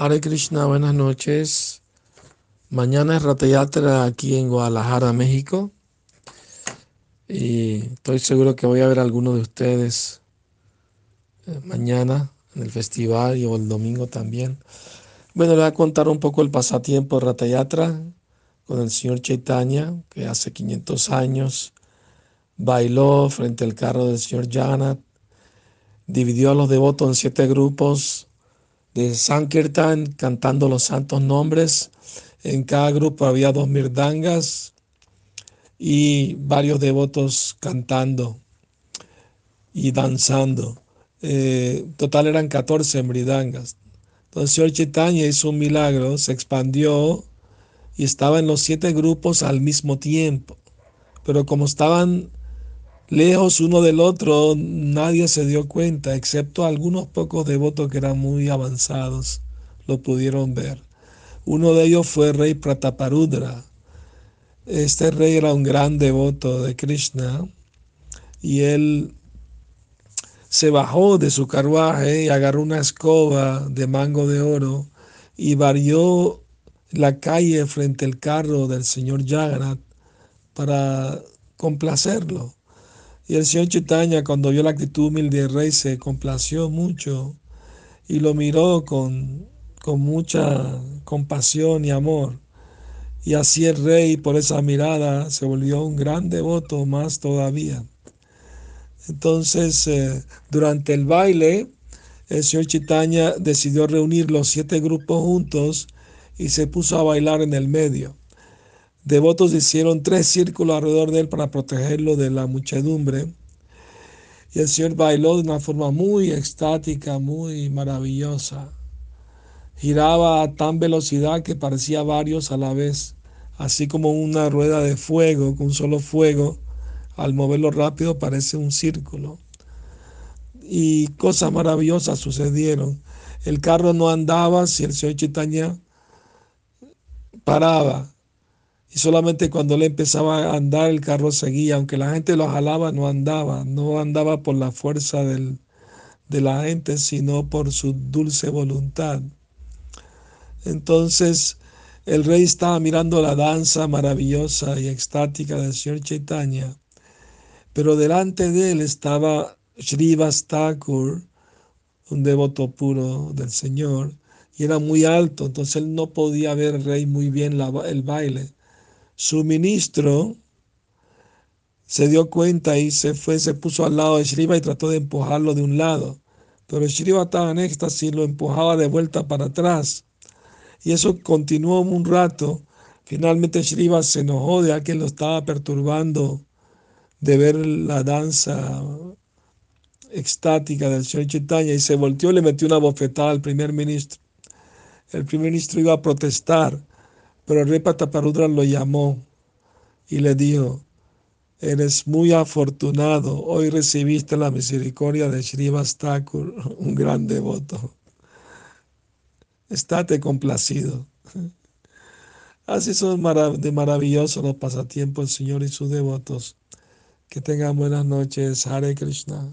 Hare Krishna, buenas noches. Mañana es Ratayatra aquí en Guadalajara, México. Y estoy seguro que voy a ver a algunos de ustedes eh, mañana en el festival y o el domingo también. Bueno, le voy a contar un poco el pasatiempo de Ratayatra con el señor Chaitanya, que hace 500 años bailó frente al carro del señor Jagannath, dividió a los devotos en siete grupos de Sankirtan cantando los santos nombres. En cada grupo había dos mirdangas y varios devotos cantando y danzando. Eh, total eran 14 mirdangas. Entonces señor Chaitanya hizo un milagro, se expandió y estaba en los siete grupos al mismo tiempo. Pero como estaban lejos uno del otro, nadie se dio cuenta, excepto algunos pocos devotos que eran muy avanzados, lo pudieron ver. Uno de ellos fue el rey Prataparudra. Este rey era un gran devoto de Krishna y él se bajó de su carruaje y agarró una escoba de mango de oro y barrió la calle frente al carro del señor Jagannath para complacerlo. Y el señor Chaitanya, cuando vio la actitud humilde del rey, se complació mucho y lo miró con, con mucha compasión y amor. Y así el rey, por esa mirada, se volvió un gran devoto más todavía. Entonces, eh, durante el baile, el señor Chaitanya decidió reunir los siete grupos juntos y se puso a bailar en el medio devotos hicieron tres círculos alrededor de él para protegerlo de la muchedumbre. Y el Señor bailó de una forma muy extática, muy maravillosa. Giraba a tan velocidad que parecía varios a la vez, así como una rueda de fuego, con un solo fuego, al moverlo rápido parece un círculo. Y cosas maravillosas sucedieron. El carro no andaba si el Señor Chitaña paraba y solamente cuando él empezaba a andar el carro seguía, aunque la gente lo jalaba, no andaba, no andaba por la fuerza del, de la gente, sino por su dulce voluntad. Entonces el rey estaba mirando la danza maravillosa y extática del señor Chaitanya, pero delante de él estaba Srivas Thakur, un devoto puro del Señor, y era muy alto, entonces él no podía ver el rey muy bien el baile. Su ministro se dio cuenta y se fue, se puso al lado de Shriva y trató de empujarlo de un lado. Pero Shriva estaba en éxtasis y lo empujaba de vuelta para atrás. Y eso continuó un rato. Finalmente Shriva se enojó de que lo estaba perturbando de ver la danza extática del señor Chaitanya y se volteó y le metió una bofetada al primer ministro. El primer ministro iba a protestar, pero el lo llamó y le dijo, eres muy afortunado, hoy recibiste la misericordia de Srivas Thakur, un gran devoto. Estate complacido. Así son de maravillosos los pasatiempos del Señor y sus devotos. Que tengan buenas noches. Hare Krishna.